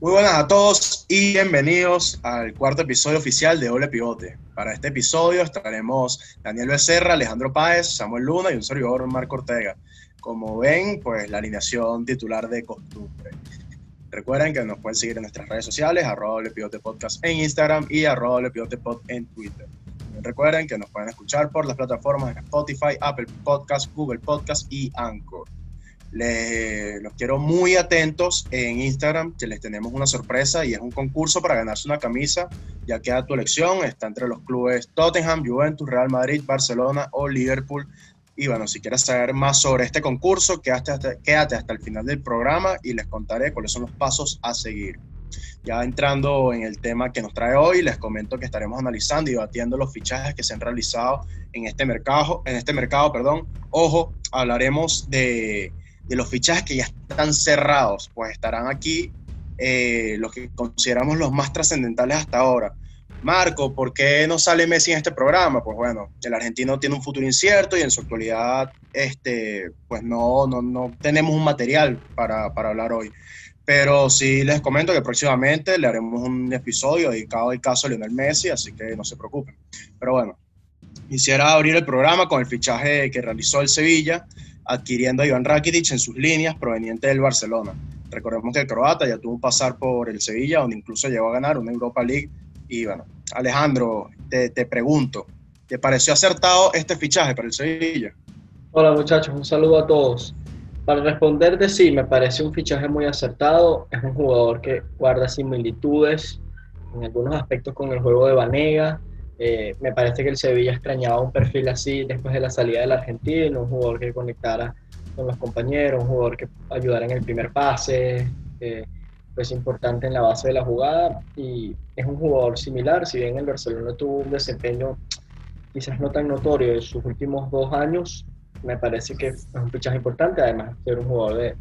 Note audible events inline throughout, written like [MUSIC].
Muy buenas a todos y bienvenidos al cuarto episodio oficial de Doble Pivote. Para este episodio estaremos Daniel Becerra, Alejandro Páez, Samuel Luna y un servidor Marco Ortega. Como ven, pues la alineación titular de costumbre. Recuerden que nos pueden seguir en nuestras redes sociales, arroba Doble Pivote Podcast en Instagram y arroba Doble Pivote Pod en Twitter. Recuerden que nos pueden escuchar por las plataformas de Spotify, Apple Podcast, Google Podcast y Anchor. Les, los quiero muy atentos en Instagram, que les tenemos una sorpresa y es un concurso para ganarse una camisa. Ya queda tu elección, está entre los clubes Tottenham, Juventus, Real Madrid, Barcelona o Liverpool. Y bueno, si quieres saber más sobre este concurso, quédate hasta, quédate hasta el final del programa y les contaré cuáles son los pasos a seguir. Ya entrando en el tema que nos trae hoy, les comento que estaremos analizando y debatiendo los fichajes que se han realizado en este mercado, en este mercado, perdón. Ojo, hablaremos de de los fichajes que ya están cerrados, pues estarán aquí eh, los que consideramos los más trascendentales hasta ahora. Marco, ¿por qué no sale Messi en este programa? Pues bueno, el argentino tiene un futuro incierto y en su actualidad, este, pues no, no, no tenemos un material para, para hablar hoy. Pero sí les comento que próximamente le haremos un episodio dedicado al caso de Lionel Messi, así que no se preocupen. Pero bueno, quisiera abrir el programa con el fichaje que realizó el Sevilla adquiriendo a Iván Rakitic en sus líneas proveniente del Barcelona. Recordemos que el croata ya tuvo un pasar por el Sevilla, donde incluso llegó a ganar una Europa League. Y bueno, Alejandro, te, te pregunto, ¿te pareció acertado este fichaje para el Sevilla? Hola muchachos, un saludo a todos. Para responderte, sí, me parece un fichaje muy acertado. Es un jugador que guarda similitudes en algunos aspectos con el juego de Vanega, eh, me parece que el Sevilla extrañaba un perfil así después de la salida del argentino, un jugador que conectara con los compañeros, un jugador que ayudara en el primer pase, pues importante en la base de la jugada y es un jugador similar, si bien el Barcelona tuvo un desempeño quizás no tan notorio en sus últimos dos años, me parece que es un fichaje importante, además de ser un jugador de,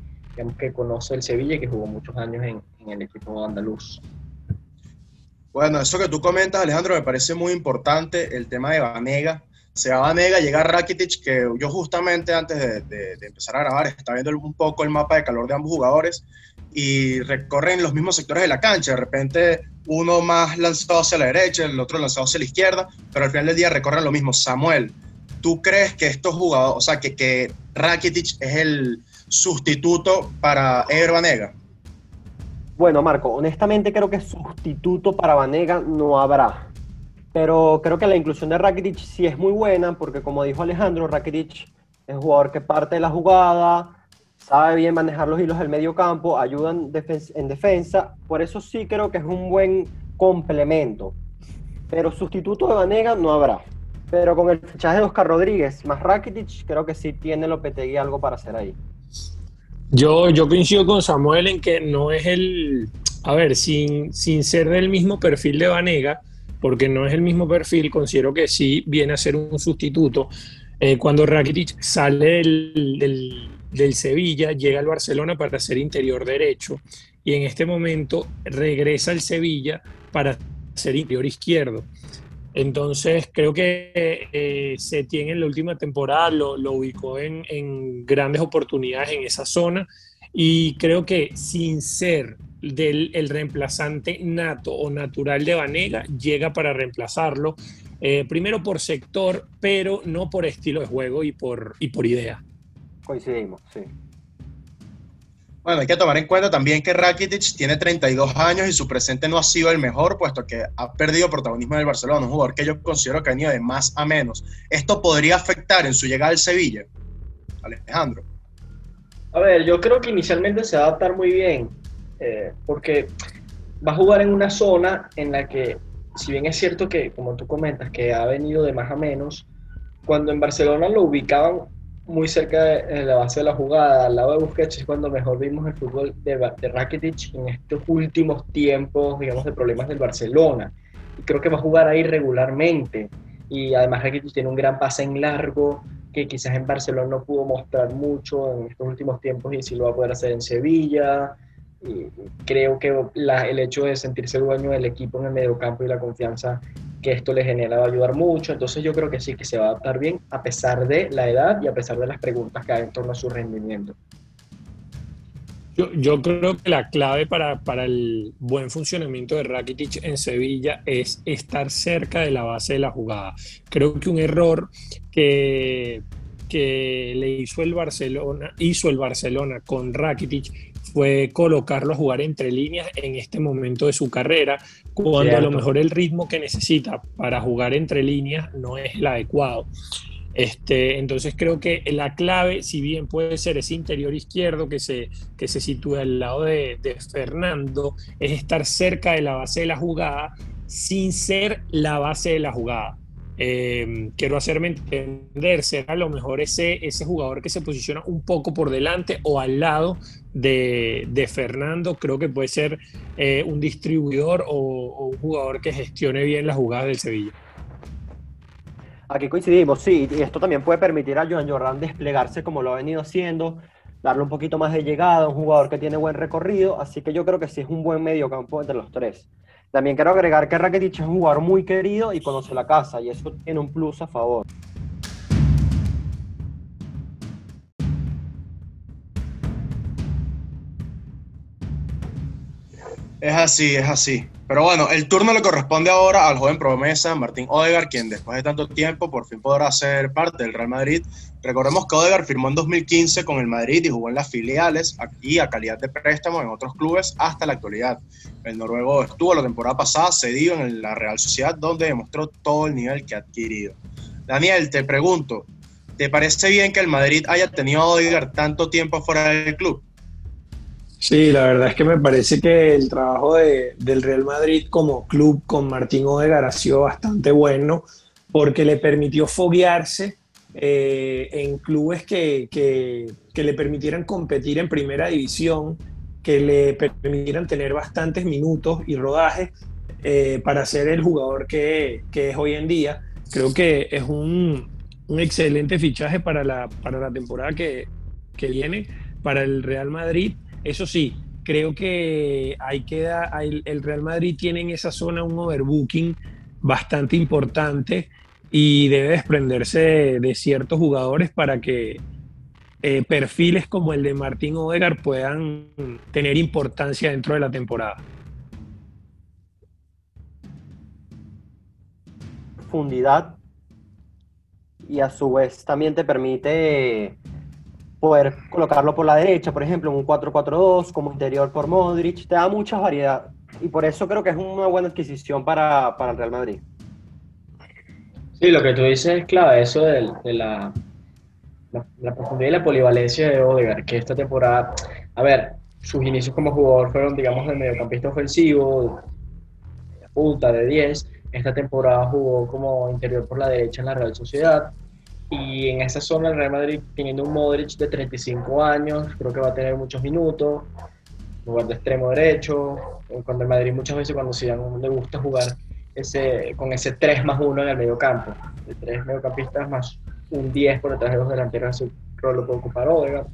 que conoce el Sevilla y que jugó muchos años en el equipo andaluz. Bueno, eso que tú comentas, Alejandro, me parece muy importante, el tema de Vanega. Se va Vanega, llega Rakitic, que yo justamente antes de, empezar a grabar estaba viendo un poco el mapa de calor de ambos jugadores y recorren los mismos sectores de la cancha. De repente uno más lanzado hacia la derecha, el otro lanzado hacia la izquierda, pero al final del día recorren lo mismo. Samuel, ¿tú crees que estos jugadores, o sea, que, que Rakitic es el sustituto para Ever Vanega? Bueno, Marco, honestamente creo que sustituto para Vanega no habrá. Pero creo que la inclusión de Rakitic sí es muy buena, porque como dijo Alejandro, Rakitic es un jugador que parte de la jugada, sabe bien manejar los hilos del medio campo, ayuda en, defensa. Por eso sí creo que es un buen complemento. Pero sustituto de Vanega no habrá. Pero con el fichaje de Oscar Rodríguez más Rakitic, creo que sí tiene Lopetegui algo para hacer ahí. Yo, yo coincido con Samuel en que no es el, a ver, sin, sin ser del mismo perfil de Vanega, porque no es el mismo perfil, considero que sí viene a ser un sustituto. Eh, cuando Rakitic sale del, del, Sevilla, llega al Barcelona para ser interior derecho y en este momento regresa al Sevilla para ser interior izquierdo. Entonces, creo que eh, se tiene en la última temporada, lo, ubicó en, grandes oportunidades en esa zona y creo que sin ser del el reemplazante nato o natural de Vanega, llega para reemplazarlo, eh, primero por sector, pero no por estilo de juego y por, y por idea. Coincidimos, sí. Bueno, hay que tomar en cuenta también que Rakitic tiene 32 años y su presente no ha sido el mejor, puesto que ha perdido protagonismo en el Barcelona, un jugador que yo considero que ha venido de más a menos. ¿Esto podría afectar en su llegada al Sevilla? Alejandro. A ver, yo creo que inicialmente se va a adaptar muy bien, eh, porque va a jugar en una zona en la que, si bien es cierto que, como tú comentas, que ha venido de más a menos, cuando en Barcelona lo ubicaban muy cerca de, la base de la jugada, al lado de Busquets, es cuando mejor vimos el fútbol de, de Rakitic en estos últimos tiempos, digamos, de problemas del Barcelona. Y creo que va a jugar ahí regularmente. y además Rakitic tiene un gran pase en largo que quizás en Barcelona no pudo mostrar mucho en estos últimos tiempos y sí lo va a poder hacer en Sevilla. Y creo que el hecho de sentirse dueño del equipo en el mediocampo y la confianza que esto le genera va a ayudar mucho. Entonces yo creo que sí, que se va a adaptar bien a pesar de la edad y a pesar de las preguntas que hay en torno a su rendimiento. Yo, creo que la clave para, para, el buen funcionamiento de Rakitic en Sevilla es estar cerca de la base de la jugada. Creo que un error que, que le hizo el Barcelona, hizo el Barcelona con Rakitic fue colocarlo a jugar entre líneas en este momento de su carrera, cuando a lo mejor el ritmo que necesita para jugar entre líneas no es el adecuado. Este, entonces creo que la clave, si bien puede ser ese interior izquierdo que se, que se sitúa al lado de, Fernando, es estar cerca de la base de la jugada sin ser la base de la jugada. Em, quiero hacerme entender, ser a lo mejor ese, ese jugador que se posiciona un poco por delante o al lado de, Fernando, creo que puede ser eh, un distribuidor o, o un jugador que gestione bien las jugadas del Sevilla. Aquí coincidimos, sí, y esto también puede permitir a Joan Jordan desplegarse como lo ha venido haciendo, darle un poquito más de llegada, un jugador que tiene buen recorrido, así que yo creo que sí es un buen mediocampo entre los tres. También quiero agregar que Rakitic es un jugador muy querido y conoce la casa, y eso tiene un plus a favor. Es así, es así. Pero bueno, el turno le corresponde ahora al joven promesa Martín Odegaard, quien después de tanto tiempo por fin podrá ser parte del Real Madrid. Recordemos que Odegaard firmó en 2015 con el Madrid y jugó en las filiales y a calidad de préstamo en otros clubes hasta la actualidad. El noruego estuvo la temporada pasada cedido en la Real Sociedad, donde demostró todo el nivel que ha adquirido. Daniel, te pregunto, ¿te parece bien que el Madrid haya tenido a Odegaard tanto tiempo fuera del club? Sí, la verdad es que me parece que el trabajo del Real Madrid como club con Martín Odegaard ha sido bastante bueno porque le permitió foguearse eh, en clubes que, le permitieran competir en primera división, que le permitieran tener bastantes minutos y rodajes eh, para ser el jugador que, es hoy en día. Creo que es un, excelente fichaje para la, para la temporada que, que viene para el Real Madrid eso sí, creo que hay queda, el Real Madrid tiene en esa zona un overbooking bastante importante y debe desprenderse de, ciertos jugadores para que eh, perfiles como el de Martín Odegar puedan tener importancia dentro de la temporada. Profundidad y a su vez también te permite poder colocarlo por la derecha, por ejemplo, en un 4-4-2, como interior por Modric, te da mucha variedad. Y por eso creo que es una buena adquisición para, el Real Madrid. Sí, lo que tú dices es clave, eso de, la, la, profundidad y la polivalencia de Odegaard, que esta temporada, a ver, sus inicios como jugador fueron, digamos, de mediocampista ofensivo, de punta, de 10. Esta temporada jugó como interior por la derecha en la Real Sociedad y en esa zona el Real Madrid, teniendo un Modric de 35 años, creo que va a tener muchos minutos, lugar de extremo derecho, cuando el Madrid muchas veces cuando Zidane le gusta jugar ese, con ese 3 más 1 en el medio campo, de 3 mediocampistas más un 10 por detrás de los delanteros, ese rol lo puede ocupar Odegaard.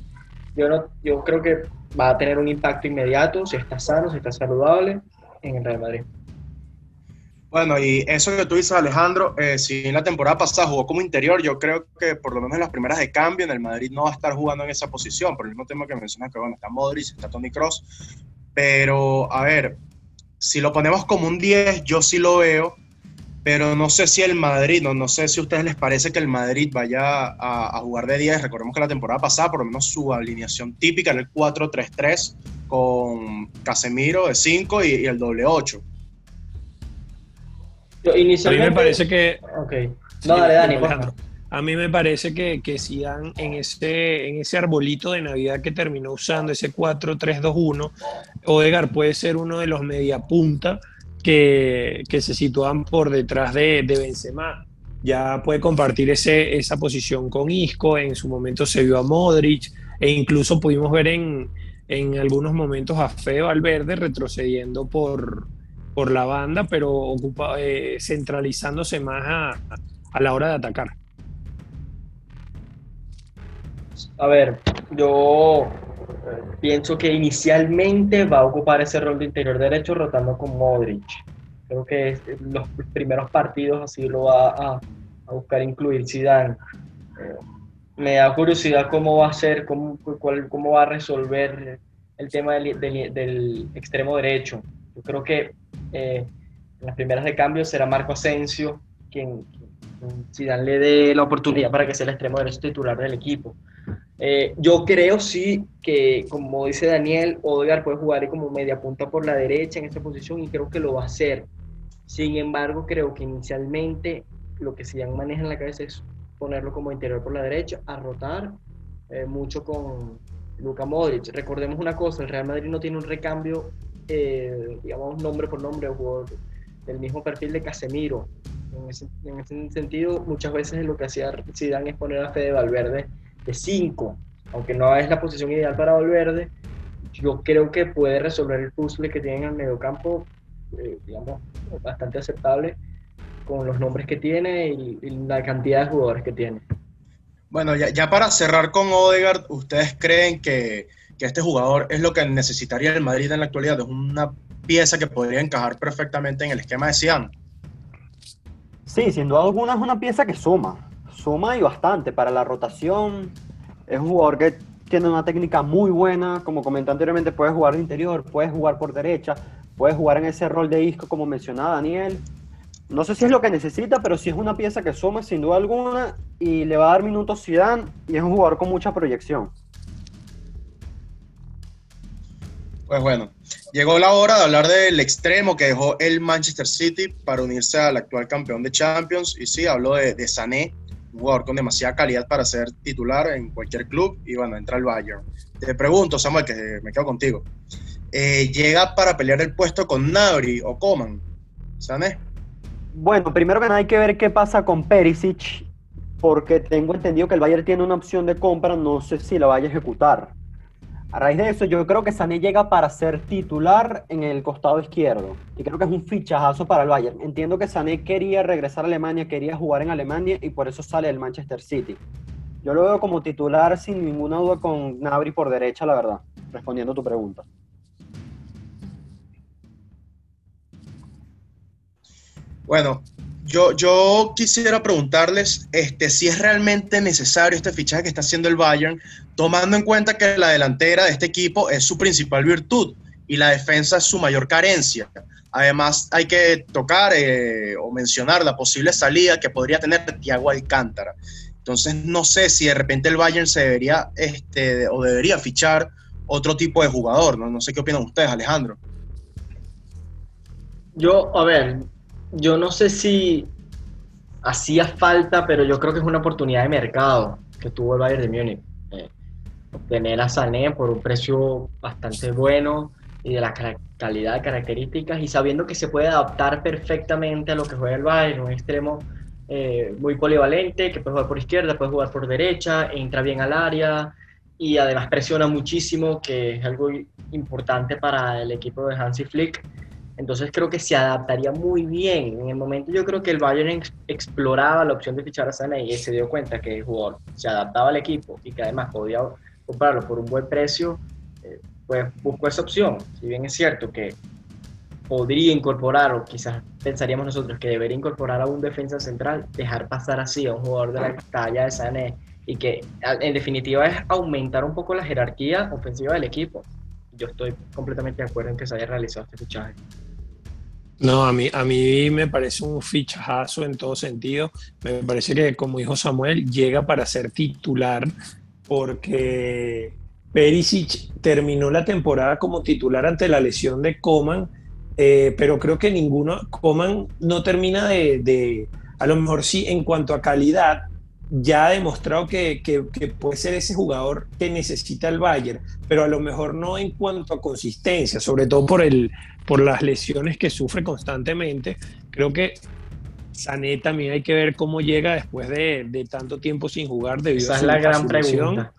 Yo, no, yo creo que va a tener un impacto inmediato si está sano, si está saludable en el Real Madrid. Bueno, y eso que tú dices, Alejandro, eh, si en la temporada pasada jugó como interior, yo creo que por lo menos en las primeras de cambio en el Madrid no va a estar jugando en esa posición, por el mismo tema que mencionas que bueno, está Modric, está Tony Cross, pero a ver, si lo ponemos como un 10, yo sí lo veo, pero no sé si el Madrid, no, no sé si a ustedes les parece que el Madrid vaya a, jugar de 10, recordemos que la temporada pasada por lo menos su alineación típica era el 4-3-3 con Casemiro de 5 y, y el doble 8 a mí me parece que. No, dale, Dani, A mí me parece que, que si dan en ese, en ese arbolito de Navidad que terminó usando, ese 4-3-2-1, Odegar puede ser uno de los mediapunta que, que se sitúan por detrás de, de Benzema. Ya puede compartir ese, esa posición con Isco, en su momento se vio a Modric, e incluso pudimos ver en, en algunos momentos a Feo Valverde retrocediendo por, por la banda, pero ocupa, eh, centralizándose más a la hora de atacar. A ver, yo eh, pienso que inicialmente va a ocupar ese rol de interior derecho rotando con Modric. Creo que los primeros partidos así lo va a, buscar incluir Zidane. Eh, me da curiosidad cómo va a ser, cómo, cómo va a resolver el tema del, extremo derecho. Yo creo que eh, en las primeras de cambio será Marco Asensio quien, Zidane le dé la oportunidad para que sea el extremo derecho titular del equipo. Eh, yo creo sí que, como dice Daniel, Odegaard puede jugar como media punta por la derecha en esta posición y creo que lo va a hacer. Sin embargo, creo que inicialmente lo que Zidane maneja en la cabeza es ponerlo como interior por la derecha, a rotar eh, mucho con Luka Modric. Recordemos una cosa, el Real Madrid no tiene un recambio, eh, digamos, nombre por nombre, del mismo perfil de Casemiro. En ese, en ese, sentido, muchas veces lo que hacía Zidane es poner a Fede Valverde de 5, aunque no es la posición ideal para Valverde, yo creo que puede resolver el puzzle que tiene en el mediocampo, eh, digamos, bastante aceptable con los nombres que tiene y, la cantidad de jugadores que tiene. Bueno, ya, ya para cerrar con Odegaard, ¿ustedes creen que, que, este jugador es lo que necesitaría el Madrid en la actualidad? ¿Es una pieza que podría encajar perfectamente en el esquema de Zidane? Sí, sin duda alguna es una pieza que suma suma y bastante para la rotación. Es un jugador que tiene una técnica muy buena, como comenté anteriormente, puede jugar de interior, puede jugar por derecha, puede jugar en ese rol de disco como mencionaba Daniel. No sé si es lo que necesita, pero sí es una pieza que suma sin duda alguna y le va a dar minutos Zidane y es un jugador con mucha proyección. Pues bueno, llegó la hora de hablar del extremo que dejó el Manchester City para unirse al actual campeón de Champions. Y sí, hablo de, Sané, un jugador con demasiada calidad para ser titular en cualquier club y bueno, entra al Bayern. Te pregunto, Samuel, que me quedo contigo. Eh, ¿Llega para pelear el puesto con Nabri o Coman? ¿Sané? Bueno, primero que nada hay que ver qué pasa con Perisic, porque tengo entendido que el Bayern tiene una opción de compra, no sé si la vaya a ejecutar. A raíz de eso, yo creo que Sané llega para ser titular en el costado izquierdo. Y creo que es un fichajazo para el Bayern. Entiendo que Sané quería regresar a Alemania, quería jugar en Alemania y por eso sale del Manchester City. Yo lo veo como titular sin ninguna duda con Nabri por derecha, la verdad, respondiendo a tu pregunta. Bueno, yo, quisiera preguntarles este, si es realmente necesario este fichaje que está haciendo el Bayern, tomando en cuenta que la delantera de este equipo es su principal virtud y la defensa es su mayor carencia. Además, hay que tocar eh, o mencionar la posible salida que podría tener Thiago Alcántara. Entonces, no sé si de repente el Bayern se debería este, o debería fichar otro tipo de jugador. ¿no? no sé qué opinan ustedes, Alejandro. Yo, a ver, yo no sé si hacía falta, pero yo creo que es una oportunidad de mercado que tuvo el Bayern de Múnich. Eh, obtener a Sané por un precio bastante bueno y de la calidad de características y sabiendo que se puede adaptar perfectamente a lo que juega el Bayern, un extremo eh, muy polivalente, que puede jugar por izquierda, puede jugar por derecha, entra bien al área y además presiona muchísimo, que es algo importante para el equipo de Hansi Flick. Entonces creo que se adaptaría muy bien. En el momento yo creo que el Bayern exploraba la opción de fichar a Sané y se dio cuenta que el jugador se adaptaba al equipo y que además podía comprarlo por un buen precio, eh, pues buscó esa opción. Si bien es cierto que podría incorporar, o quizás pensaríamos nosotros que debería incorporar a un defensa central, dejar pasar así a un jugador de la talla de Sané y que en definitiva es aumentar un poco la jerarquía ofensiva del equipo. Yo estoy completamente de acuerdo en que se haya realizado este fichaje. No, a mí, a mí me parece un fichajazo en todo sentido. Me parece que, como dijo Samuel, llega para ser titular porque Perisic terminó la temporada como titular ante la lesión de Coman, eh, pero creo que ninguno, Coman no termina de, de, a lo mejor sí, en cuanto a calidad, ya ha demostrado que, puede ser ese jugador que necesita el Bayern, pero a lo mejor no en cuanto a consistencia, sobre todo por, el, por las lesiones que sufre constantemente. Creo que Sané también hay que ver cómo llega después de, tanto tiempo sin jugar debido Esa a su, es la gran pregunta.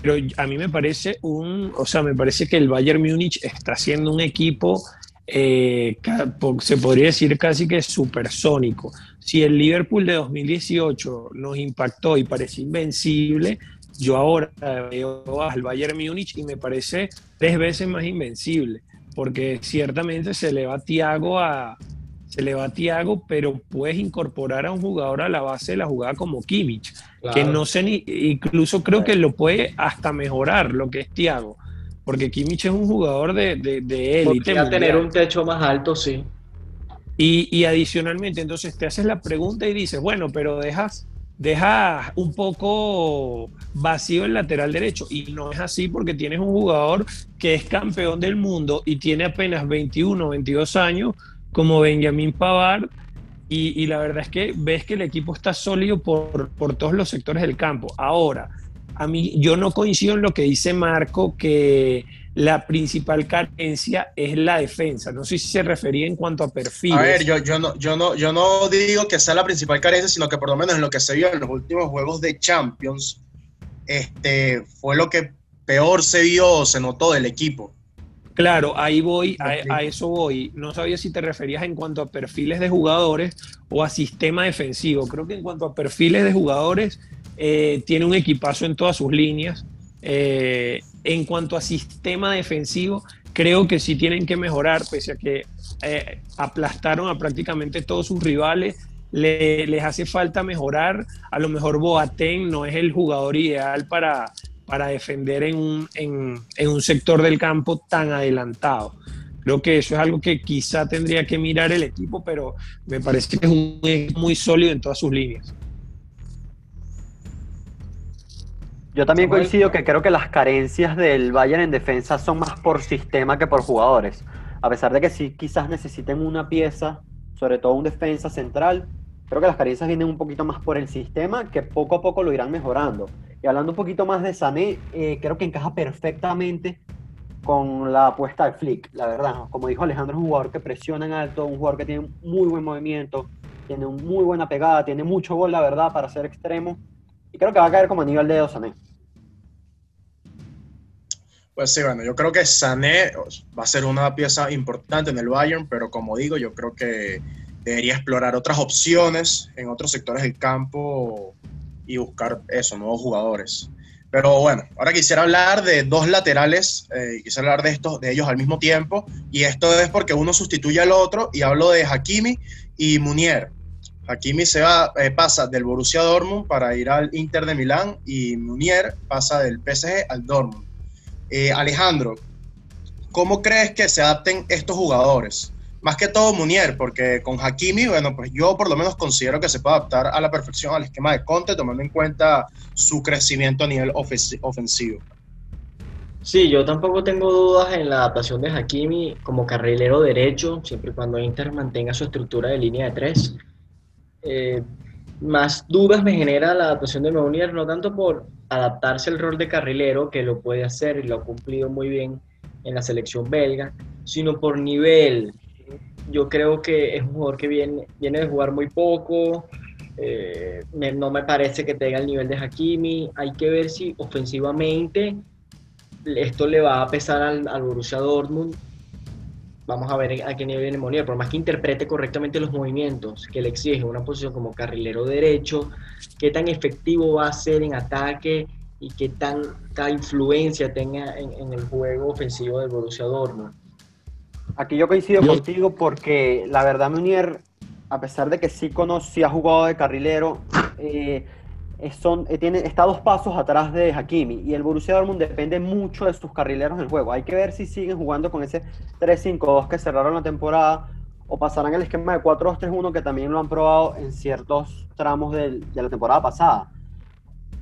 Pero a mí me parece un, o sea, me parece que el Bayern Múnich está siendo un equipo, eh, se podría decir casi que supersónico si el Liverpool de 2018 nos impactó y parece invencible, yo ahora veo al Bayern Múnich y me parece tres veces más invencible, porque ciertamente se le va a Thiago a se le va a Thiago, pero puedes incorporar a un jugador a la base de la jugada como Kimmich, que no sé ni, incluso creo que lo puede hasta mejorar lo que es Thiago, porque Kimmich es un jugador de, de, de élite. tener un techo más alto, sí. Y, adicionalmente, entonces te haces la pregunta y dices, bueno, pero dejas, dejas un poco vacío el lateral derecho. Y no es así porque tienes un jugador que es campeón del mundo y tiene apenas 21, 22 años, como Benjamin Pavard. Y, y la verdad es que ves que el equipo está sólido por, por todos los sectores del campo. Ahora, a mí yo no coincido en lo que dice Marco, que la principal carencia es la defensa. No sé si se refería en cuanto a perfiles. A ver, yo, yo, no, yo, no, yo no digo que sea la principal carencia, sino que por lo menos en lo que se vio en los últimos juegos de Champions, este, fue lo que peor se vio, se notó del equipo. Claro, ahí voy, a, a, eso voy. No sabía si te referías en cuanto a perfiles de jugadores o a sistema defensivo. Creo que en cuanto a perfiles de jugadores, eh, tiene un equipazo en todas sus líneas. Eh, en cuanto a sistema defensivo, creo que sí tienen que mejorar, pese a que eh, aplastaron a prácticamente todos sus rivales. les hace falta mejorar. A lo mejor Boateng no es el jugador ideal para, para defender en un, en, un sector del campo tan adelantado. Creo que eso es algo que quizá tendría que mirar el equipo, pero me parece que es muy sólido en todas sus líneas. Yo también coincido que creo que las carencias del Bayern en defensa son más por sistema que por jugadores. A pesar de que sí quizás necesiten una pieza, sobre todo un defensa central, creo que las carencias vienen un poquito más por el sistema, que poco a poco lo irán mejorando. Y hablando un poquito más de Sané, eh, creo que encaja perfectamente con la apuesta de Flick, la verdad. Como dijo Alejandro, es un jugador que presiona en alto, un jugador que tiene muy buen movimiento, tiene muy buena pegada, tiene mucho gol, la verdad, para ser extremo y creo que va a caer como nivel de Sané. Pues sí, bueno, yo creo que Sané va a ser una pieza importante en el Bayern, pero como digo, yo creo que debería explorar otras opciones en otros sectores del campo y buscar eso, nuevos jugadores. Pero bueno, ahora quisiera hablar de dos laterales, eh, quisiera hablar de, estos, de ellos al mismo tiempo, y esto es porque uno sustituye al otro, y hablo de Hakimi y Munier. Hakimi se va, eh, pasa del Borussia Dortmund para ir al Inter de Milán y Munier pasa del PSG al Dortmund. Eh, Alejandro, ¿cómo crees que se adapten estos jugadores? Más que todo Munier, porque con Hakimi, bueno, pues yo por lo menos considero que se puede adaptar a la perfección al esquema de Conte, tomando en cuenta su crecimiento a nivel ofensivo. Sí, yo tampoco tengo dudas en la adaptación de Hakimi como carrilero derecho, siempre y cuando Inter mantenga su estructura de línea de tres. Eh, más dudas me genera la adaptación de Meunier, no tanto por adaptarse al rol de carrilero, que lo puede hacer y lo ha cumplido muy bien en la selección belga, sino por nivel. Yo creo que es un jugador que viene, viene de jugar muy poco, eh, no me parece que tenga el nivel de Hakimi, hay que ver si ofensivamente esto le va a pesar al, al Borussia Dortmund vamos a ver a qué nivel viene Monier, por más que interprete correctamente los movimientos que le exige una posición como carrilero derecho, qué tan efectivo va a ser en ataque y qué tanta influencia tenga en, el juego ofensivo del Borussia Dortmund. Aquí yo coincido contigo porque la verdad Munier, a pesar de que sí conoce, sí ha jugado de carrilero, eh, son, eh, tiene, está dos pasos atrás de Hakimi y el Borussia Dortmund depende mucho de sus carrileros del juego. Hay que ver si siguen jugando con ese 3-5-2 que cerraron la temporada o pasarán el esquema de 4-2-3-1 que también lo han probado en ciertos tramos de la temporada pasada.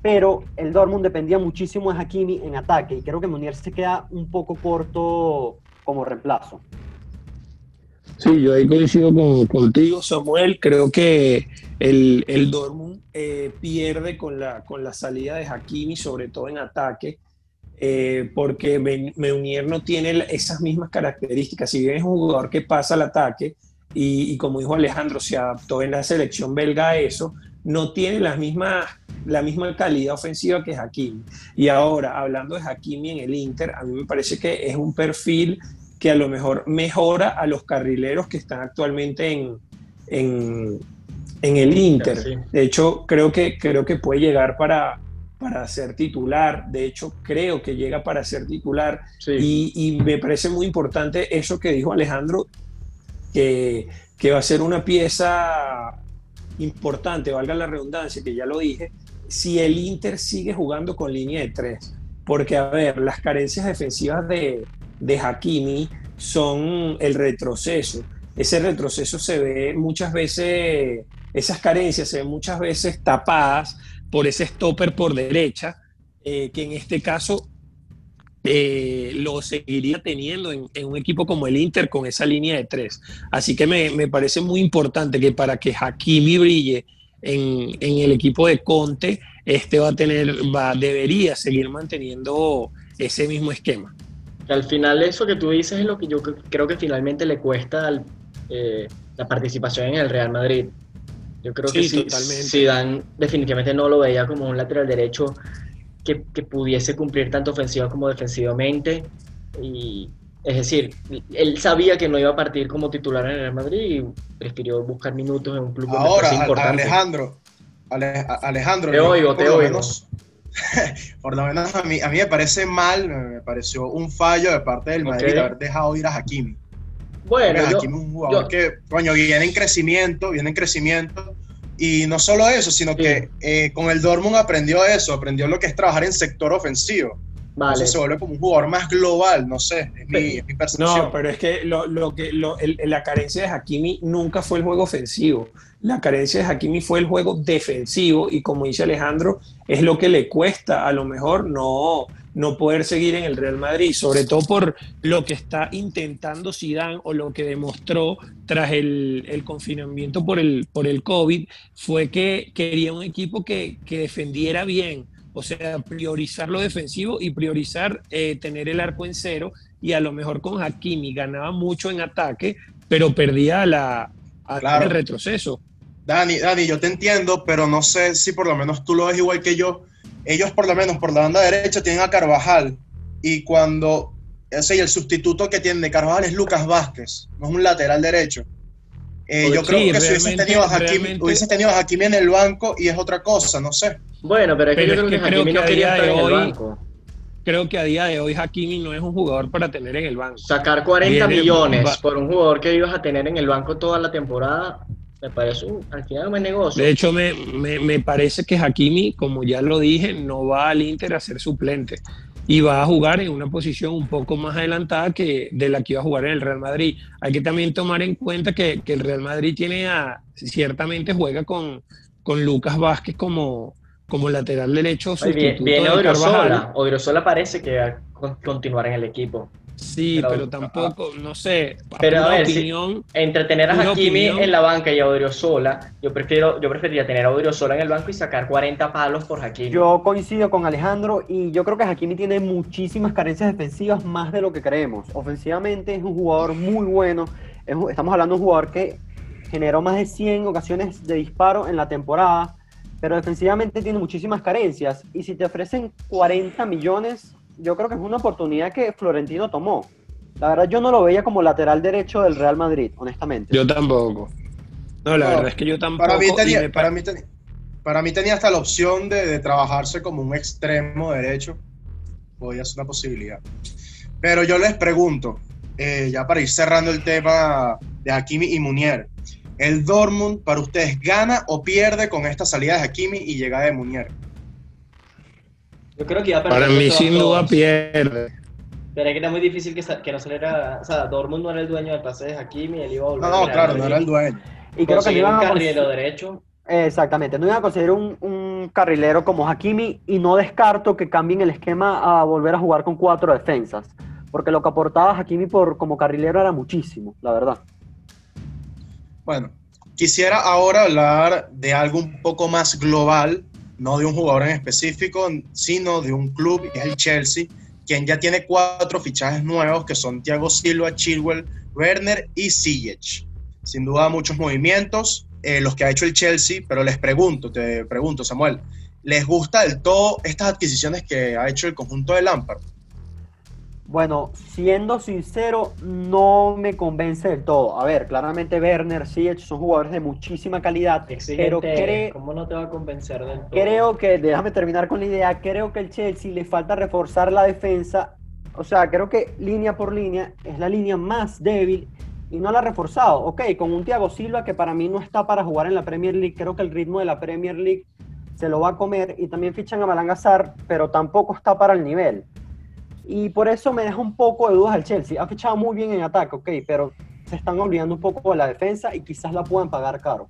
Pero el Dortmund dependía muchísimo de Hakimi en ataque y creo que Munier se queda un poco corto como reemplazo. Sí, yo ahí coincido con, contigo, Samuel. Creo que el, el Dortmund eh, pierde con la, con la salida de Hakimi, sobre todo en ataque, eh, porque Meunier no tiene esas mismas características. Si bien es un jugador que pasa al ataque, y, como dijo Alejandro, se adaptó en la selección belga a eso, no tiene la misma, la misma calidad ofensiva que Hakimi. Y ahora, hablando de Hakimi en el Inter, a mí me parece que es un perfil que a lo mejor mejora a los carrileros que están actualmente en, en, en el Inter. De hecho, creo que, creo que puede llegar para, para ser titular. De hecho, creo que llega para ser titular. Y, me parece muy importante eso que dijo Alejandro, que, que va a ser una pieza importante, valga la redundancia, que ya lo dije, si el Inter sigue jugando con línea de tres. Porque, a ver, las carencias defensivas de, de Hakimi son el retroceso. Ese retroceso se ve muchas veces, esas carencias se ven muchas veces tapadas por ese stopper por derecha, eh, que en este caso eh, lo seguiría teniendo en, un equipo como el Inter con esa línea de tres. Así que me, parece muy importante que para que Hakimi brille en, el equipo de Conte, este va a tener, va, debería seguir manteniendo ese mismo esquema. Al final eso que tú dices es lo que yo creo que finalmente le cuesta eh, la participación en el Real Madrid. Yo creo que sí, Zidane definitivamente no lo veía como un lateral derecho que, que, pudiese cumplir tanto ofensiva como defensivamente. Y es decir, él sabía que no iba a partir como titular en el Real Madrid y prefirió buscar minutos en un club Ahora, importante. Alejandro, Alejandro, te oigo, te oigo. [LAUGHS] por lo menos a mí, a mí me parece mal, me pareció un fallo de parte del Madrid haber dejado ir a Hakimi. Bueno, yo, Hakimi es un jugador que, coño, viene en crecimiento, viene en crecimiento. Y no solo eso, sino que eh, con el Dortmund aprendió eso, aprendió lo que es trabajar en sector ofensivo. Vale. Entonces se vuelve como un jugador más global, no sé, es mi, percepción. No, pero es que, lo, que la carencia de Hakimi nunca fue el juego ofensivo. La carencia de Hakimi fue el juego defensivo y como dice Alejandro, es lo que le cuesta a lo mejor no, no poder seguir en el Real Madrid, sobre todo por lo que está intentando Zidane o lo que demostró tras el, confinamiento por el, por el COVID, fue que quería un equipo que, que defendiera bien, o sea, priorizar lo defensivo y priorizar eh, tener el arco en cero. Y a lo mejor con Hakimi ganaba mucho en ataque, pero perdía la, el retroceso. Dani, Dani, yo te entiendo, pero no sé si por lo menos tú lo ves igual que yo. Ellos por lo menos por la banda derecha tienen a Carvajal y cuando ese el sustituto que tiene de Carvajal es Lucas Vázquez, no es un lateral derecho. Eh, yo creo que si hubiese tenido, a Hakimi, hubiese tenido a Hakimi en el banco y es otra cosa, no sé. Bueno, pero es que yo creo que, Hakimi no quería estar en el banco. Creo que a día de hoy Hakimi no es un jugador para tener en el banco. Sacar 40 millones por un jugador que ibas a tener en el banco toda la temporada, me parece un, al final un buen negocio. De hecho, me, me, me, parece que Hakimi, como ya lo dije, no va al Inter a ser suplente y va a jugar en una posición un poco más adelantada que de la que iba a jugar en el Real Madrid. Hay que también tomar en cuenta que, que el Real Madrid tiene a, ciertamente juega con, con Lucas Vázquez como, como lateral derecho. Viene, Odriozola. Odriozola parece que va a continuar en el equipo. Sí, pero, tampoco, no sé. Pero a ver, opinión, entretener a Hakimi en la banca y a Odriozola, yo prefiero, yo preferiría tener a Odriozola en el banco y sacar 40 palos por Hakimi. Yo coincido con Alejandro y yo creo que Hakimi tiene muchísimas carencias defensivas más de lo que creemos. Ofensivamente es un jugador muy bueno. estamos hablando de un jugador que generó más de 100 ocasiones de disparo en la temporada, pero defensivamente tiene muchísimas carencias. Y si te ofrecen 40 millones, yo creo que es una oportunidad que Florentino tomó. La verdad, yo no lo veía como lateral derecho del Real Madrid, honestamente. Yo tampoco. No, la verdad es que yo tampoco. Para mí tenía, para mí para mí tenía hasta la opción de, trabajarse como un extremo derecho. Podía ser una posibilidad. Pero yo les pregunto, eh, ya para ir cerrando el tema de Hakimi y Munier, ¿el Dortmund para ustedes gana o pierde con esta salida de Hakimi y llegada de Munier? Yo creo que ya Para mí, sin duda, pierde. Pero es que era muy difícil que, que no saliera. O sea, Dortmund no era el dueño del pase de Hakimi, él iba a volver. No, no, claro, no era el dueño. Y creo que no iban a un carrilero derecho. Exactamente, no iban a conseguir un, un, carrilero como Hakimi y no descarto que cambien el esquema a volver a jugar con cuatro defensas, porque lo que aportaba Hakimi por, como carrilero era muchísimo, la verdad. Bueno, quisiera ahora hablar de algo un poco más global no de un jugador en específico, sino de un club, que es el Chelsea, quien ya tiene cuatro fichajes nuevos, que son Thiago Silva, Chilwell, Werner y Ziyech. Sin duda muchos movimientos, eh, los que ha hecho el Chelsea, pero les pregunto, te pregunto, Samuel, ¿les gusta del todo estas adquisiciones que ha hecho el conjunto de Lampard? Bueno, siendo sincero, no me convence del todo. A ver, claramente Werner, Ziyech son jugadores de muchísima calidad, pero cre ¿cómo no te va a convencer del todo? Creo que, déjame terminar con la idea, creo que el Chelsea le falta reforzar la defensa. O sea, creo que línea por línea es la línea más débil y no la ha reforzado. Ok, con un Thiago Silva que para mí no está para jugar en la Premier League, creo que el ritmo de la Premier League se lo va a comer y también fichan a Malangazar, pero tampoco está para el nivel. Y por eso me deja un poco de dudas al Chelsea. Ha fichado muy bien en ataque, ok, pero se están olvidando un poco de la defensa y quizás la puedan pagar caro.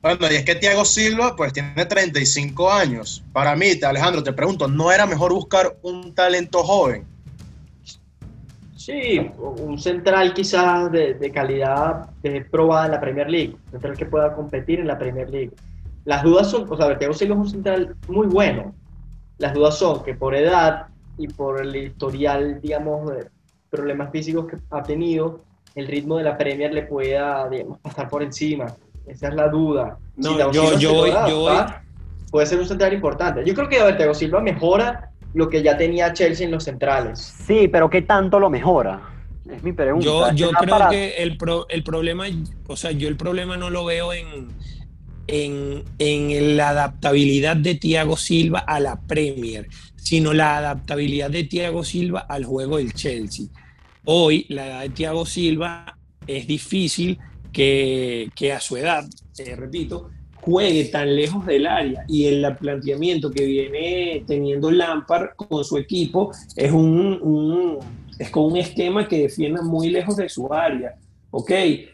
Bueno, y es que Thiago Silva, pues tiene 35 años. Para mí, Alejandro, te pregunto, ¿no era mejor buscar un talento joven? Sí, un central quizás de, calidad probada en la Premier League, un central que pueda competir en la Premier League. Las dudas son, o sea, Thiago Silva es un central muy bueno. Las dudas son que por edad y por el historial, digamos, de problemas físicos que ha tenido, el ritmo de la Premier le pueda, digamos, pasar por encima. Esa es la duda. No, yo, yo, voy, yo voy. Puede ser un central importante. Yo creo que Thiago Silva mejora lo que ya tenía Chelsea en los centrales. Sí, pero ¿qué tanto lo mejora? Es mi pregunta. Yo, yo creo que el, el problema, o sea, yo el problema no lo veo en, en, en, la adaptabilidad de Thiago Silva a la Premier, sino la adaptabilidad de Thiago Silva al juego del Chelsea. Hoy, la edad de Thiago Silva es difícil que, que a su edad, eh, repito, juegue tan lejos del área y el planteamiento que viene teniendo Lampard con su equipo es, un, es con un esquema que defienda muy lejos de su área. Ok,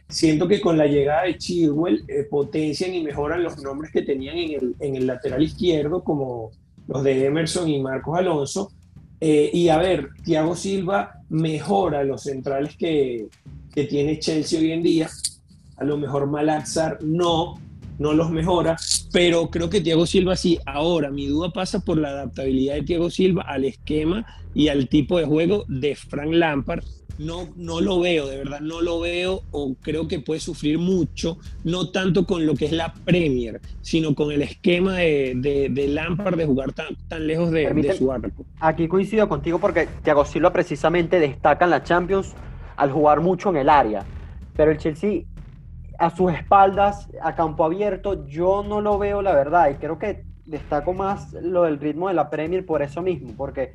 siento que con la llegada de Chilwell eh, potencian y mejoran los nombres que tenían en el, en el lateral izquierdo, como los de Emerson y Marcos Alonso. Eh, y a ver, Thiago Silva mejora los centrales que, que, tiene Chelsea hoy en día. A lo mejor Malaxar no, no los mejora, pero creo que Thiago Silva sí. Ahora, mi duda pasa por la adaptabilidad de Thiago Silva al esquema y al tipo de juego de Frank Lampard, no, no lo veo, de verdad, no lo veo o creo que puede sufrir mucho, no tanto con lo que es la Premier, sino con el esquema de, de, de Lampard de jugar tan, tan lejos de, su arco. Aquí coincido contigo porque Thiago Silva precisamente destaca en la Champions al jugar mucho en el área, pero el Chelsea a sus espaldas, a campo abierto, yo no lo veo la verdad y creo que destaco más lo del ritmo de la Premier por eso mismo, porque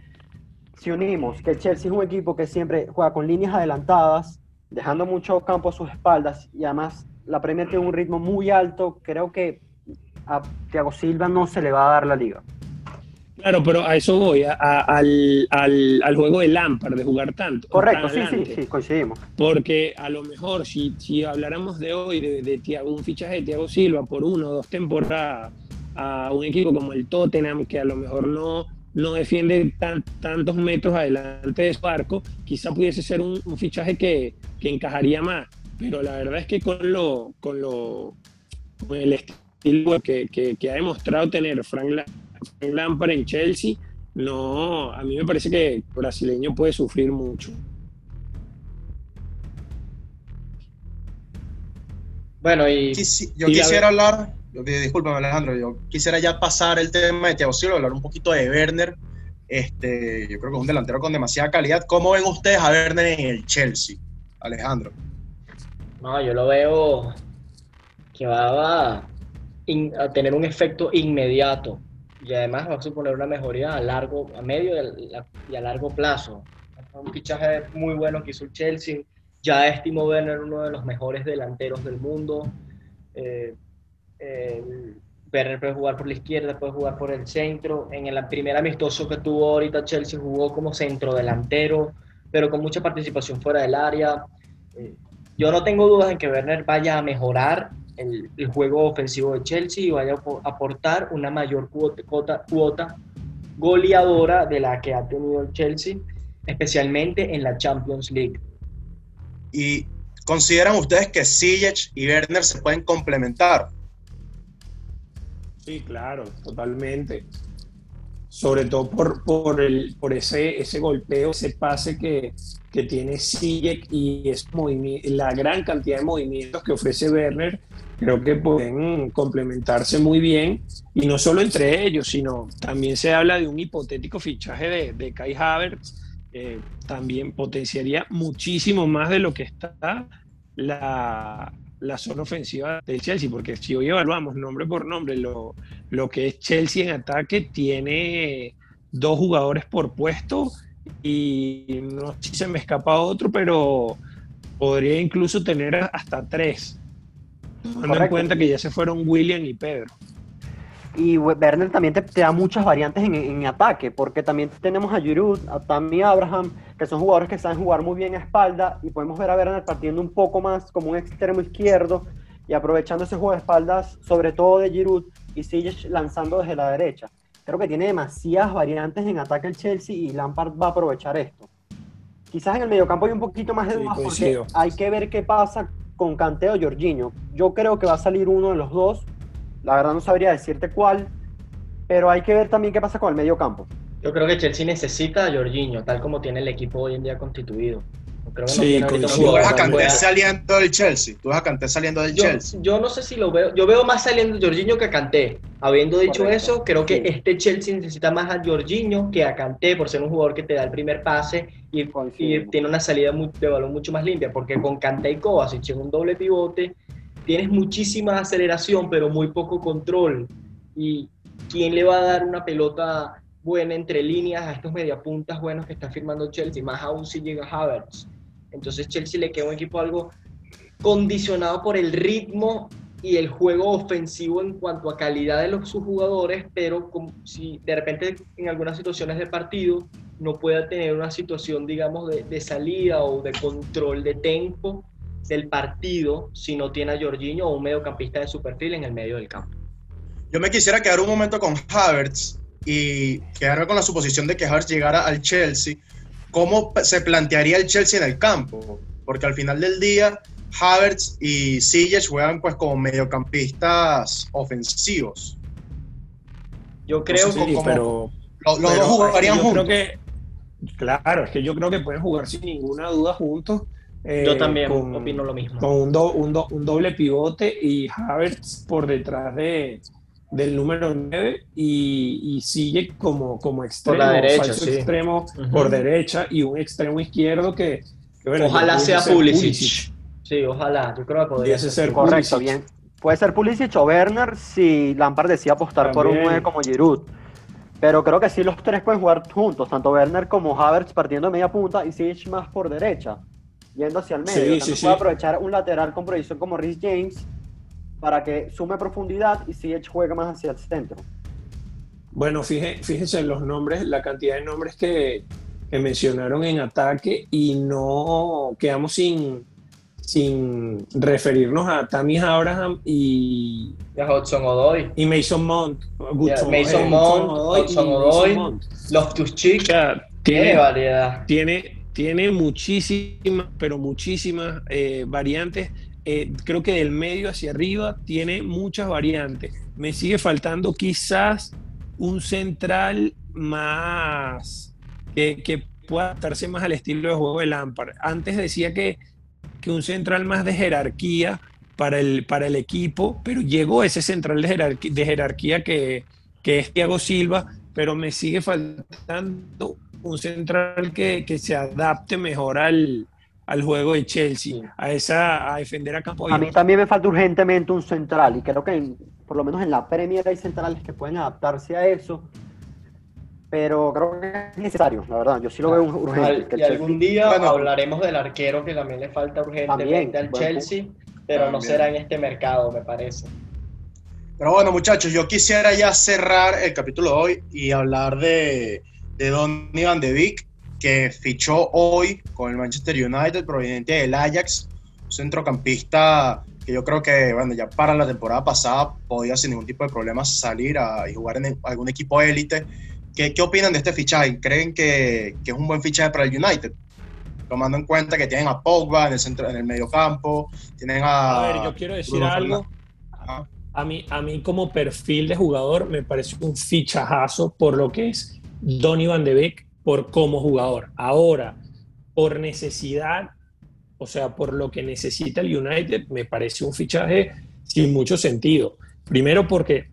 si unimos que el Chelsea es un equipo que siempre juega con líneas adelantadas, dejando mucho campo a sus espaldas y además la Premier tiene un ritmo muy alto, creo que a Thiago Silva no se le va a dar la liga. Claro, pero a eso voy, al, juego de Lampard, de jugar tanto. Correcto, sí, sí, sí, coincidimos. Porque a lo mejor si, si habláramos de hoy de, de un fichaje de Thiago Silva por uno o dos temporadas a un equipo como el Tottenham, que a lo mejor no, no defiende tantos metros adelante de su arco, quizá pudiese ser un, fichaje que, encajaría más. Pero la verdad es que con lo, con lo el estilo que, ha demostrado tener Frank, Lampard en Chelsea, no, a mí me parece que el brasileño puede sufrir mucho. Bueno, y yo quisiera hablar discúlpame Alejandro, yo quisiera ya pasar el tema de Thiago Silva, hablar un poquito de Werner. Este, yo creo que es un delantero con demasiada calidad. ¿Cómo ven ustedes a Werner en el Chelsea, Alejandro? No, yo lo veo que va a, tener un efecto inmediato y además va a suponer una mejoría a largo, a medio y a largo plazo. Un fichaje muy bueno que hizo el Chelsea. Ya estimo Werner uno de los mejores delanteros del mundo. Eh, eh, Werner puede jugar por la izquierda, puede jugar por el centro. En el primer amistoso que tuvo ahorita Chelsea jugó como centro delantero, pero con mucha participación fuera del área. Eh, yo no tengo dudas en que Werner vaya a mejorar el, juego ofensivo de Chelsea y vaya a aportar una mayor cuota, cuota, goleadora de la que ha tenido el Chelsea, especialmente en la Champions League. ¿Y consideran ustedes que Ziyech y Werner se pueden complementar? Sí, claro, totalmente. Sobre todo por, por, el, por ese, ese golpeo, ese pase que, que tiene Sijek y es la gran cantidad de movimientos que ofrece Werner, creo que pueden complementarse muy bien. Y no solo entre ellos, sino también se habla de un hipotético fichaje de, de Kai Havertz, eh, también potenciaría muchísimo más de lo que está la, la zona ofensiva del Chelsea, porque si hoy evaluamos nombre por nombre lo, lo que es Chelsea en ataque, tiene dos jugadores por puesto y no sé si se me escapa otro, pero podría incluso tener hasta tres. Tomando en cuenta que ya se fueron William y Pedro. Y Werner también te, da muchas variantes en, ataque, porque también tenemos a Giroud, a Tammy Abraham, que son jugadores que saben jugar muy bien a espalda, y podemos ver a Werner partiendo un poco más como un extremo izquierdo y aprovechando ese juego de espaldas, sobre todo de Giroud, y sigue lanzando desde la derecha. Creo que tiene demasiadas variantes en ataque el Chelsea y Lampard va a aprovechar esto. Quizás en el mediocampo hay un poquito más de dudas porque hay que ver qué pasa con Canteo o Jorginho. Yo creo que va a salir uno de los dos la verdad no sabría decirte cuál, pero hay que ver también qué pasa con el medio campo. Yo creo que Chelsea necesita a Jorginho, tal como tiene el equipo hoy en día constituido. Creo que sí, no tú ves a Kanté saliendo del Chelsea. Tú ves a Kanté saliendo del Chelsea. Yo no sé si lo veo. Yo veo más saliendo Jorginho que a Kanté. Habiendo dicho eso, creo que este Chelsea necesita más a Jorginho que a Kanté por ser un jugador que te da el primer pase y, tiene una salida de balón mucho más limpia. Porque con Kanté y Kovacic en un doble pivote tienes muchísima aceleración, pero muy poco control. ¿Y quién le va a dar una pelota buena entre líneas a estos mediapuntas buenos que está firmando Chelsea? Más aún si llega Havertz. Entonces Chelsea le queda un equipo algo condicionado por el ritmo y el juego ofensivo en cuanto a calidad de los, sus jugadores, pero como si de repente en algunas situaciones de partido no pueda tener una situación, digamos, de, de salida o de control de tempo del partido si no tiene a Jorginho o un mediocampista de su perfil en el medio del campo. Yo me quisiera quedar un momento con Havertz y quedarme con la suposición de que Havertz llegara al Chelsea. ¿Cómo se plantearía el Chelsea en el campo? Porque al final del día, Havertz y Ziyech juegan pues como mediocampistas ofensivos. Yo creo que pero, los, dos jugarían juntos. que, claro, es que yo creo que pueden jugar sin ninguna duda juntos yo eh, también opino lo mismo. Con un, un, doble pivote y Havertz por detrás de, del número 9 y, sigue como, como extremo, por la derecha, sí. extremo por derecha y un extremo izquierdo que, ojalá sea Pulisic. Sí, ojalá, yo creo que podría ser. Correcto, bien. Puede ser Pulisic o Werner si Lampard decía apostar por un 9 como Giroud. Pero creo que sí los tres pueden jugar juntos, tanto Werner como Havertz partiendo de media punta y Siege más por derecha yendo hacia el medio. Sí, puede aprovechar un lateral con proyección como Rhys James para que sume profundidad y si juegue más hacia el centro. Bueno, fíjense, los nombres, la cantidad de nombres que, mencionaron en ataque y no quedamos sin, sin referirnos a Tammy Abraham y, y a Hudson Odoy y Mason Mount. Mason, Mount, Hudson Odoy, los Tuchik. tiene variedad. Tiene, tiene muchísimas, pero muchísimas eh, variantes. Eh, creo que del medio hacia arriba tiene muchas variantes. Me sigue faltando quizás un central más que, pueda adaptarse más al estilo de juego de Lampard. Antes decía que, que un central más de jerarquía para el, para el equipo, pero llegó ese central de jerarquía, que, que es Thiago Silva, pero me sigue faltando un central que, se adapte mejor al, juego de Chelsea, a esa a defender a campo. A mí también me falta urgentemente un central y creo que por lo menos en la Premier hay centrales que pueden adaptarse a eso. Pero creo que es necesario, la verdad. Yo sí lo veo urgente. y algún día hablaremos del arquero que también le falta urgentemente al Chelsea, pero no será en este mercado, me parece. Pero bueno, muchachos, yo quisiera ya cerrar el capítulo de hoy y hablar de, de Donny Van de Beek, que fichó hoy con el Manchester United proveniente del Ajax, un centrocampista que yo creo que, bueno, ya para la temporada pasada podía sin ningún tipo de problemas salir a, y jugar en algún equipo élite. ¿Qué, ¿Qué, opinan de este fichaje? ¿Creen que, que, es un buen fichaje para el United? Tomando en cuenta que tienen a Pogba en el, centro, en el medio campo, tienen a... A ver, yo quiero decir algo. A mí, a mí como perfil de jugador me parece un fichajazo por lo que es Donny Van de Beek por como jugador. Ahora, por necesidad, o sea, por lo que necesita el United, me parece un fichaje sin mucho sentido. Primero porque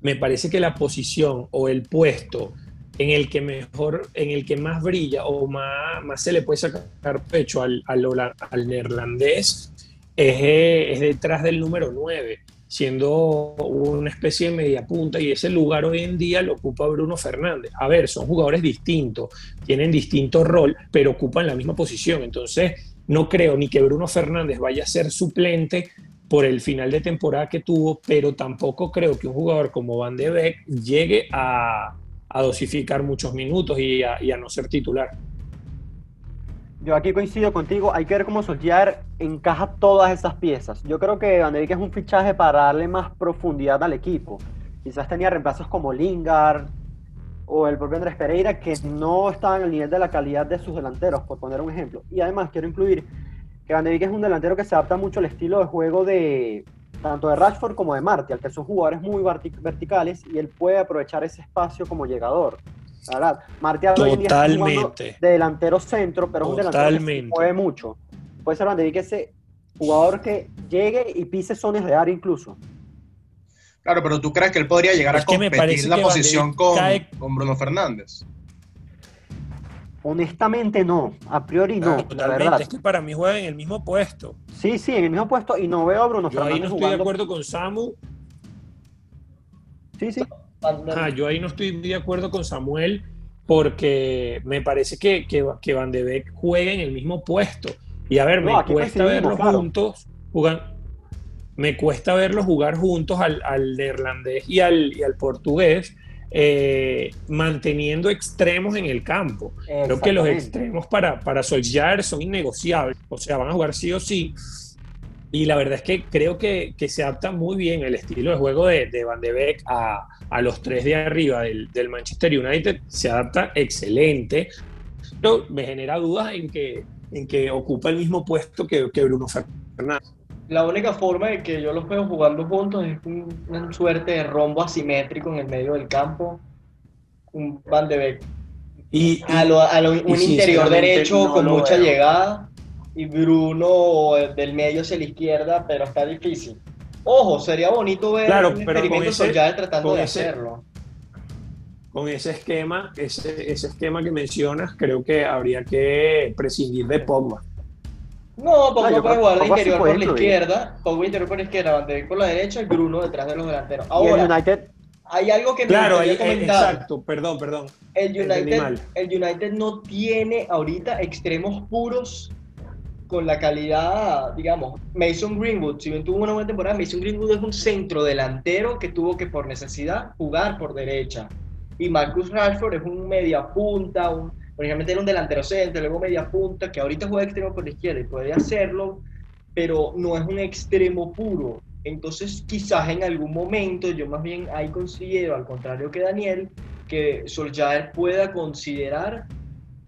me parece que la posición o el puesto en el que mejor, en el que más brilla o más, se le puede sacar pecho al, al, neerlandés es, eh, es, detrás del número 9, siendo una especie de media punta y ese lugar hoy en día lo ocupa Bruno Fernández. A ver, son jugadores distintos, tienen distinto rol, pero ocupan la misma posición. Entonces, no creo ni que Bruno Fernández vaya a ser suplente por el final de temporada que tuvo, pero tampoco creo que un jugador como Van de Beek llegue a, dosificar muchos minutos y a, no ser titular. Yo aquí coincido contigo, hay que ver cómo Solskjaer encaja todas esas piezas. Yo creo que Van es un fichaje para darle más profundidad al equipo. Quizás tenía reemplazos como Lingard o el propio Andrés Pereira que no estaban al nivel de la calidad de sus delanteros, por poner un ejemplo. Y además quiero incluir que Van es un delantero que se adapta mucho al estilo de juego de tanto de Rashford como de Martial, que son jugadores muy verticales y él puede aprovechar ese espacio como llegador. Verdad, Martial Totalmente. de delantero centro, pero es un delantero que juega mucho. Puede ser Van de ese jugador que llegue y pise zonas de área incluso. Claro, pero tú crees que él podría llegar a competir la posición con, con Bruno Fernández. Honestamente no, a priori no. la verdad. es que para mí juega en el mismo puesto. Sí, sí, en el mismo puesto y no veo a Bruno yo Ahí no estoy de acuerdo con Samu. Sí, sí. Yo ahí no estoy de acuerdo con Samuel porque me parece que, que, Van de Beek juega en el mismo puesto. Y a ver, me cuesta verlos juntos, me cuesta verlos jugar juntos al, al neerlandés y al, y al portugués eh, manteniendo extremos en el campo. Creo que los extremos para, para Solskjaer son innegociables, o sea, van a jugar sí o sí. Y la verdad es que creo que, que se adapta muy bien el estilo de juego de, de Van de Beek a, a, los tres de arriba del, del, Manchester United. Se adapta excelente, pero me genera dudas en que, en que ocupa el mismo puesto que, que Bruno Fernández la única forma de que yo los veo jugando juntos es una suerte de rombo asimétrico en el medio del campo. Un Van de Beek. Y, a lo, un interior derecho con mucha llegada y Bruno del medio hacia la izquierda, pero está difícil. Ojo, sería bonito ver claro, un experimento tratando de hacerlo. Con ese esquema, ese, ese esquema que mencionas, creo que habría que prescindir de Pogba. No, Pogba puede jugar de interior por la izquierda, Pogba interior por la izquierda, Van de por la derecha y Bruno detrás de los delanteros. Ahora, United? hay algo que me claro, gustaría comentar. Exacto, perdón, perdón. El United, el United no tiene ahorita extremos puros con la calidad, digamos, Mason Greenwood, si bien tuvo una buena temporada, Mason Greenwood es un centro delantero que tuvo que por necesidad jugar por derecha. Y Marcus Rashford es un media punta, un Originalmente era un delantero centro, luego media punta, que ahorita juega extremo por la izquierda y puede hacerlo, pero no es un extremo puro. Entonces, quizás en algún momento, yo más bien ahí considero, al contrario que Daniel, que Solskjaer pueda considerar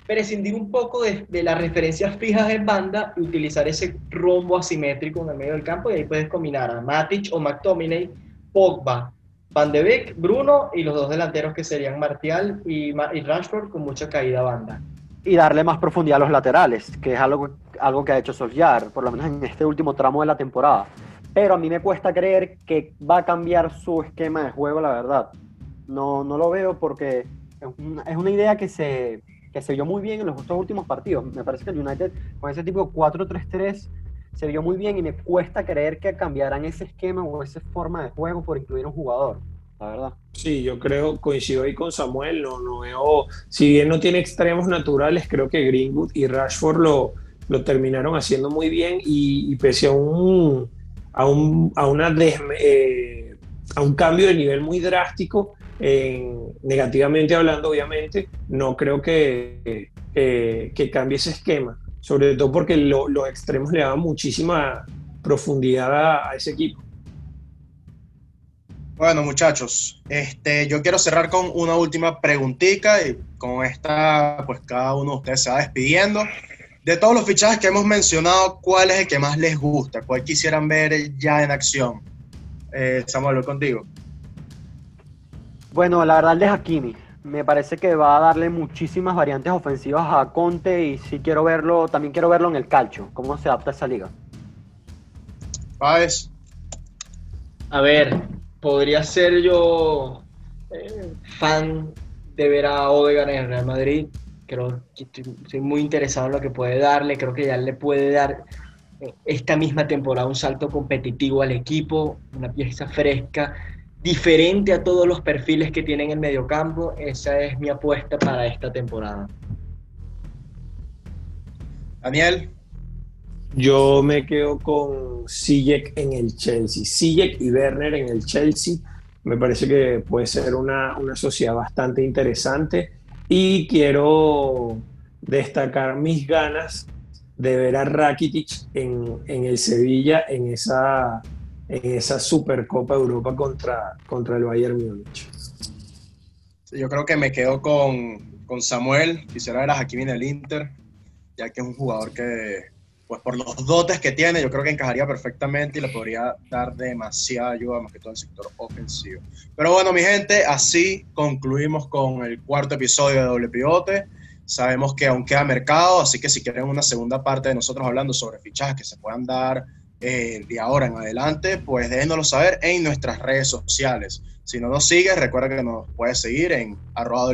prescindir un poco de, de, las referencias fijas en banda y utilizar ese rombo asimétrico en el medio del campo y ahí puedes combinar a Matic o McTominay, Pogba, Van de Beek, Bruno y los dos delanteros que serían Martial y, Rashford con mucha caída banda. Y darle más profundidad a los laterales, que es algo, algo que ha hecho Solskjaer, por lo menos en este último tramo de la temporada. Pero a mí me cuesta creer que va a cambiar su esquema de juego, la verdad. No, no lo veo porque es una, idea que se, que se vio muy bien en los dos últimos partidos. Me parece que el United con ese tipo 4-3-3 se vio muy bien y me cuesta creer que cambiarán ese esquema o esa forma de juego por incluir un jugador, la verdad. Sí, yo creo, coincido ahí con Samuel, no, no veo, si bien no tiene extremos naturales, creo que Greenwood y Rashford lo, lo terminaron haciendo muy bien y, pese a un, a un, a una eh, a un cambio de nivel muy drástico, negativamente hablando, obviamente, no creo que, que cambie ese esquema sobre todo porque los extremos le daban muchísima profundidad a, ese equipo. Bueno, muchachos, este, yo quiero cerrar con una última preguntita y con esta, pues cada uno de ustedes se va despidiendo. De todos los fichajes que hemos mencionado, ¿cuál es el que más les gusta? ¿Cuál quisieran ver ya en acción? Eh, Samuel, contigo. Bueno, la verdad, el de Hakimi me parece que va a darle muchísimas variantes ofensivas a Conte y sí quiero verlo, también quiero verlo en el calcio, cómo se adapta a esa liga. Páez. A ver, podría ser yo eh, fan de ver a Odegaard en el Real Madrid. Creo que estoy, muy interesado en lo que puede darle. Creo que ya le puede dar eh, esta misma temporada un salto competitivo al equipo, una pieza fresca, diferente a todos los perfiles que tienen en el mediocampo. Esa es mi apuesta para esta temporada. Daniel. Yo me quedo con Sijek en el Chelsea. Sijek y Werner en el Chelsea me parece que puede ser una, una sociedad bastante interesante y quiero destacar mis ganas de ver a Rakitic en, en el Sevilla en esa, en esa Supercopa Europa contra, contra el Bayern Múnich. yo creo que me quedo con, con Samuel, quisiera ver a Hakimi en el Inter, ya que es un jugador que pues por los dotes que tiene, yo creo que encajaría perfectamente y le podría dar demasiada ayuda, más que todo el sector ofensivo. Pero bueno, mi gente, así concluimos con el cuarto episodio de Doble Pivote. Sabemos que aún queda mercado, así que si quieren una segunda parte de nosotros hablando sobre fichajes que se puedan dar eh, de ahora en adelante, pues déjenoslo saber en nuestras redes sociales. Si no nos sigues, recuerda que nos puedes seguir en arroba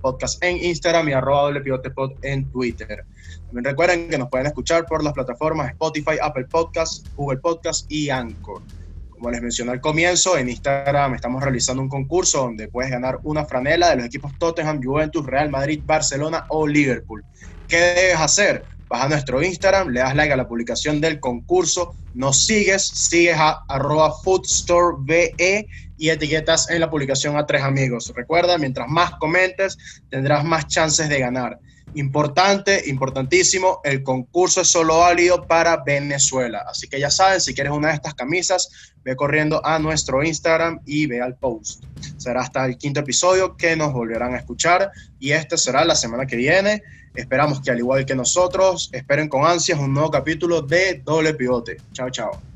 podcast en Instagram y arroba pod en Twitter. También recuerden que nos pueden escuchar por las plataformas Spotify, Apple Podcasts, Google Podcasts y Anchor. Como les mencioné al comienzo, en Instagram estamos realizando un concurso donde puedes ganar una franela de los equipos Tottenham, Juventus, Real Madrid, Barcelona o Liverpool. ¿Qué debes hacer? Vas a nuestro Instagram, le das like a la publicación del concurso, nos sigues, sigues a arroba foodstoreBE y etiquetas en la publicación a tres amigos. Recuerda, mientras más comentes, tendrás más chances de ganar. Importante, importantísimo, el concurso es solo válido para Venezuela. Así que ya saben, si quieres una de estas camisas, ve corriendo a nuestro Instagram y ve al post. Será hasta el quinto episodio que nos volverán a escuchar y este será la semana que viene. Esperamos que al igual que nosotros, esperen con ansias un nuevo capítulo de Doble Pivote. Chao, chao.